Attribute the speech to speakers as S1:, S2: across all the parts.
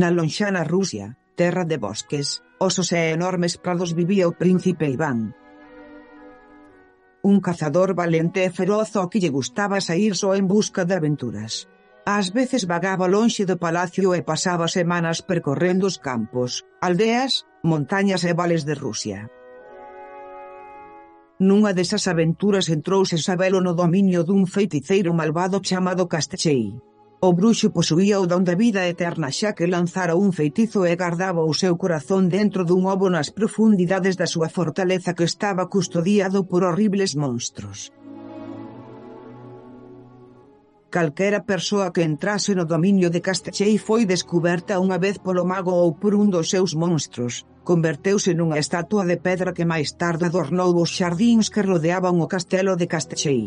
S1: Na lonxana Rusia, terra de bosques, osos e enormes prados vivía o príncipe Iván. Un cazador valente e feroz ao que lle gustaba sair só en busca de aventuras. Ás veces vagaba lonxe do palacio e pasaba semanas percorrendo os campos, aldeas, montañas e vales de Rusia. Nunha desas aventuras entrou sabelo no dominio dun feiticeiro malvado chamado Castechei O bruxo posuía o don da vida eterna xa que lanzara un feitizo e gardaba o seu corazón dentro dun ovo nas profundidades da súa fortaleza que estaba custodiado por horribles monstros. Calquera persoa que entrase no dominio de Castechei foi descuberta unha vez polo mago ou por un dos seus monstros, converteuse nunha estatua de pedra que máis tarde adornou os xardíns que rodeaban o castelo de Castechei.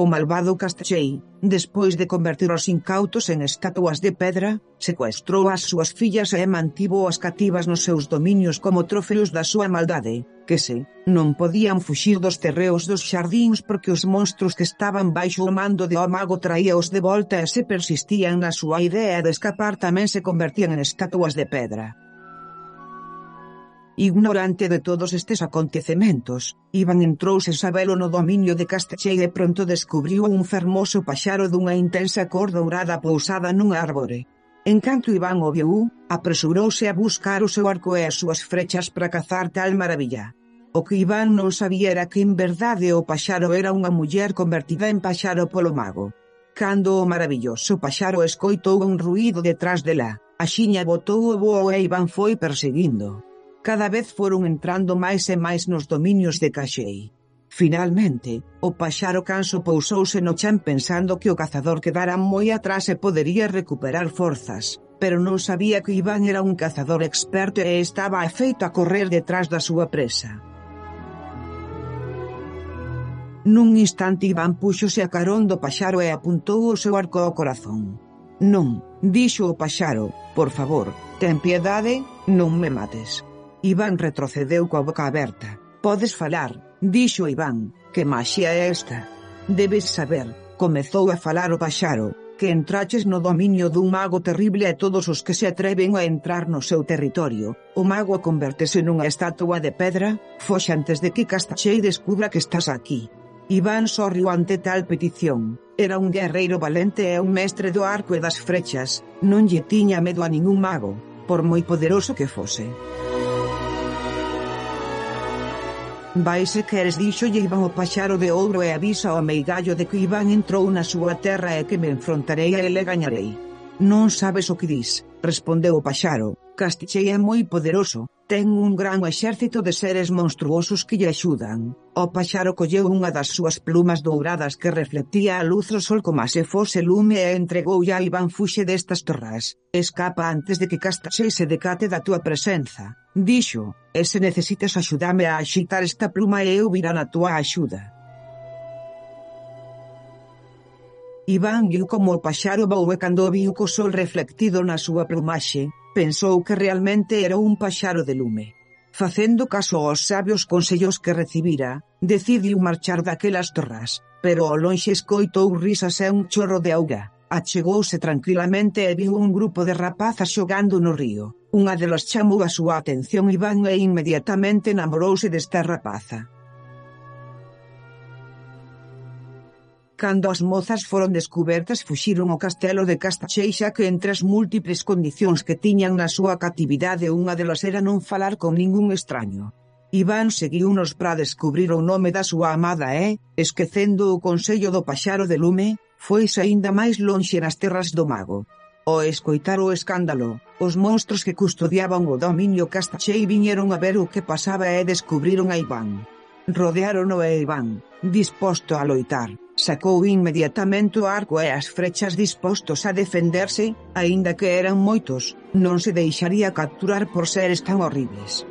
S1: O malvado Castachei, despois de convertir os incautos en estatuas de pedra, secuestrou as súas fillas e mantivo as cativas nos seus dominios como trofeos da súa maldade, que se, non podían fuxir dos terreos dos xardíns porque os monstruos que estaban baixo o mando de o mago traíaos de volta e se persistían na súa idea de escapar tamén se convertían en estatuas de pedra. Ignorante de todos estes acontecementos, Iván entrou sen sabelo no dominio de Castechei e pronto descubriu un fermoso paxaro dunha intensa cor dourada pousada nun árbore. En canto Iván o viu, apresurouse a buscar o seu arco e as súas frechas para cazar tal maravilla. O que Iván non sabía era que en verdade o paxaro era unha muller convertida en paxaro polo mago. Cando o maravilloso paxaro escoitou un ruído detrás dela, a xiña botou o voo e Iván foi perseguindo cada vez foron entrando máis e máis nos dominios de Caxei. Finalmente, o paxaro canso pousouse no chan pensando que o cazador quedara moi atrás e podería recuperar forzas, pero non sabía que Iván era un cazador experto e estaba afeito a correr detrás da súa presa. Nun instante Iván puxose a carón do paxaro e apuntou o seu arco ao corazón. Non, dixo o paxaro, por favor, ten piedade, non me mates. Iván retrocedeu coa boca aberta. Podes falar, dixo Iván. Que maxia é esta? Debes saber, comezou a falar o paxaro, que entraches no dominio dun mago terrible a todos os que se atreven a entrar no seu territorio. O mago convertese nunha estatua de pedra, foxe antes de que Castachei descubra que estás aquí. Iván sorriu ante tal petición. Era un guerreiro valente e un mestre do arco e das frechas, non lle tiña medo a ningún mago, por moi poderoso que fose. Vai se queres díxolle Iván o paxaro de ouro e avisa ao meigallo de que Iván entrou na súa terra e que me enfrontarei a ele e gañarei. Non sabes o que dis, respondeu o paxaro. Castichei é moi poderoso, ten un gran exército de seres monstruosos que lle axudan. O paxaro colleu unha das súas plumas douradas que reflectía a luz do sol como se fose lume e entregou a Iván fuxe destas torras. Escapa antes de que Castichei se decate da túa presenza. Dixo, e se necesitas axudame a axitar esta pluma e eu virá na túa axuda. Iván viu como o paxaro voou e cando viu co sol reflectido na súa plumaxe, pensou que realmente era un paxaro de lume. Facendo caso aos sabios consellos que recibira, decidiu marchar daquelas torras, pero ao lonxe escoitou risas e un chorro de auga. Achegouse tranquilamente e viu un grupo de rapazas xogando no río. Unha delas chamou a súa atención Iván e inmediatamente enamorouse desta rapaza. Cando as mozas foron descubertas fuxiron ao castelo de Castacheixa que entre as múltiples condicións que tiñan na súa catividade unha delas era non falar con ningún extraño. Iván seguiu nos para descubrir o nome da súa amada e, esquecendo o consello do paxaro de lume, foi aínda máis lonxe nas terras do mago. Ao escoitar o escándalo, os monstros que custodiaban o dominio Castachei viñeron a ver o que pasaba e descubriron a Iván. Rodearon e Iván, disposto a loitar, sacou inmediatamente o arco e as frechas dispostos a defenderse, aínda que eran moitos, non se deixaría capturar por seres tan horribles.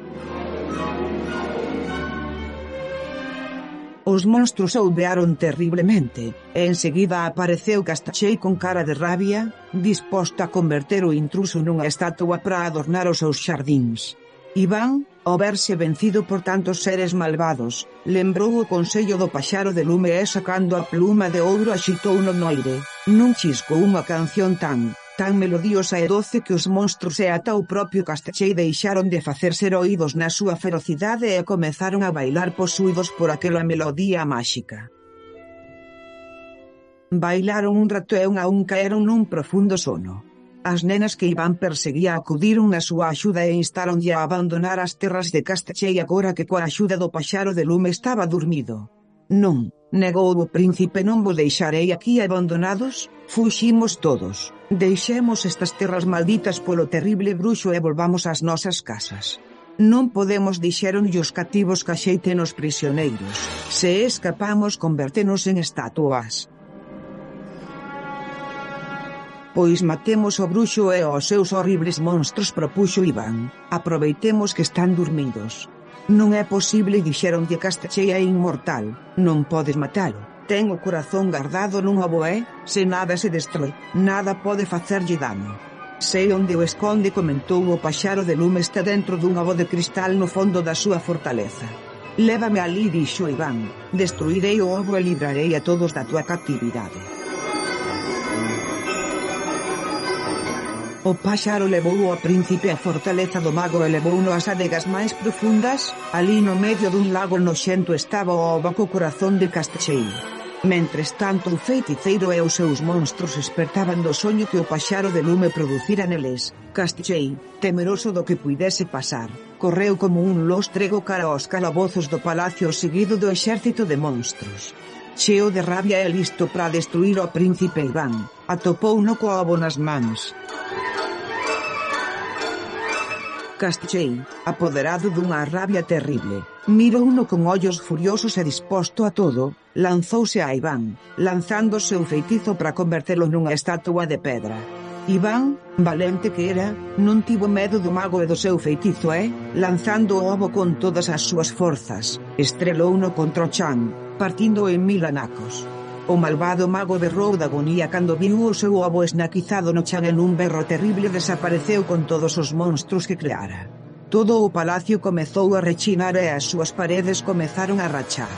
S1: Os monstruos ouvearon terriblemente, e enseguida apareceu Castachei con cara de rabia, disposto a converter o intruso nunha estatua para adornar os seus xardíns. Iván, ao verse vencido por tantos seres malvados, lembrou o consello do paxaro de lume e sacando a pluma de ouro axitou no noire, nun chisco unha canción tan tan melodiosa e doce que os monstros e ata o propio Castachei deixaron de facerse heroídos na súa ferocidade e comezaron a bailar posuídos por aquela melodía máxica. Bailaron un rato e un a un caeron nun profundo sono. As nenas que Iván perseguía acudiron na súa axuda e instaronlle a abandonar as terras de Castachei agora que coa axuda do paxaro de lume estaba dormido. Non, Negou o príncipe non vos deixarei aquí abandonados, fuximos todos, deixemos estas terras malditas polo terrible bruxo e volvamos ás nosas casas. Non podemos dixeron os cativos que axeiten os prisioneiros. Se escapamos, convertenos en estatuas. Pois matemos o bruxo e os seus horribles monstros propuxo Iván. Aproveitemos que están dormidos. Non é posible, dixéronlle Castachei é inmortal, non podes matalo. Ten o corazón guardado nun boé, se nada se destrói, nada pode facerlle dano. Sei onde o esconde comentou o paxaro de lume está dentro dun abo de cristal no fondo da súa fortaleza. Lévame alí, dixo Iván, destruirei o ovo e librarei a todos da tua captividade. O páxaro levou ao príncipe a fortaleza do mago e levouno ás adegas máis profundas, ali no medio dun lago noxento estaba o obaco corazón de Castechei. Mentres tanto o feiticeiro e os seus monstros espertaban do soño que o paxaro de lume producira neles, Castechei, temeroso do que puidese pasar, correu como un lostrego cara aos calabozos do palacio seguido do exército de monstros cheo de rabia e listo para destruir o príncipe Iván, atopou no coabo nas mans. Castchei, apoderado dunha rabia terrible, mirouno con ollos furiosos e disposto a todo, lanzouse a Iván, lanzando o seu feitizo para convertelo nunha estatua de pedra. Iván, valente que era, non tivo medo do mago e do seu feitizo e, lanzando o ovo con todas as súas forzas, estrelouno contra o chan, partindo en mil anacos. O malvado mago berrou da agonía cando viu o seu ovo esnaquizado no chan en un berro terrible desapareceu con todos os monstruos que creara. Todo o palacio comezou a rechinar e as súas paredes comezaron a rachar.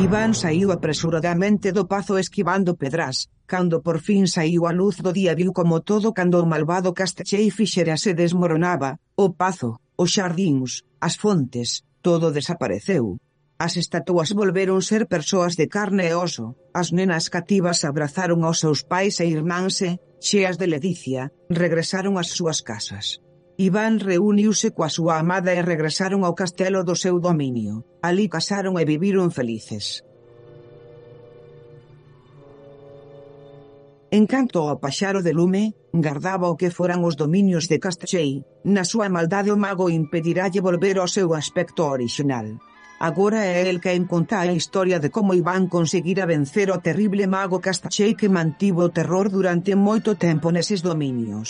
S1: Iván saiu apresuradamente do pazo esquivando pedras. Cando por fin saiu a luz do día viu como todo cando o malvado castechei fixera se desmoronaba, o pazo, os xardíns, as fontes, todo desapareceu. As estatuas volveron ser persoas de carne e oso. As nenas cativas abrazaron aos seus pais e irmánse, cheas de ledicia, regresaron ás súas casas. Iván reuniuse coa súa amada e regresaron ao castelo do seu dominio. Alí casaron e viviron felices. En canto ao paxaro de lume, gardaba o que foran os dominios de Castachei, na súa maldade o mago impediralle volver ao seu aspecto orixinal. Agora é el quen conta a historia de como Iván conseguira vencer o terrible mago Castachei que mantivo o terror durante moito tempo neses dominios.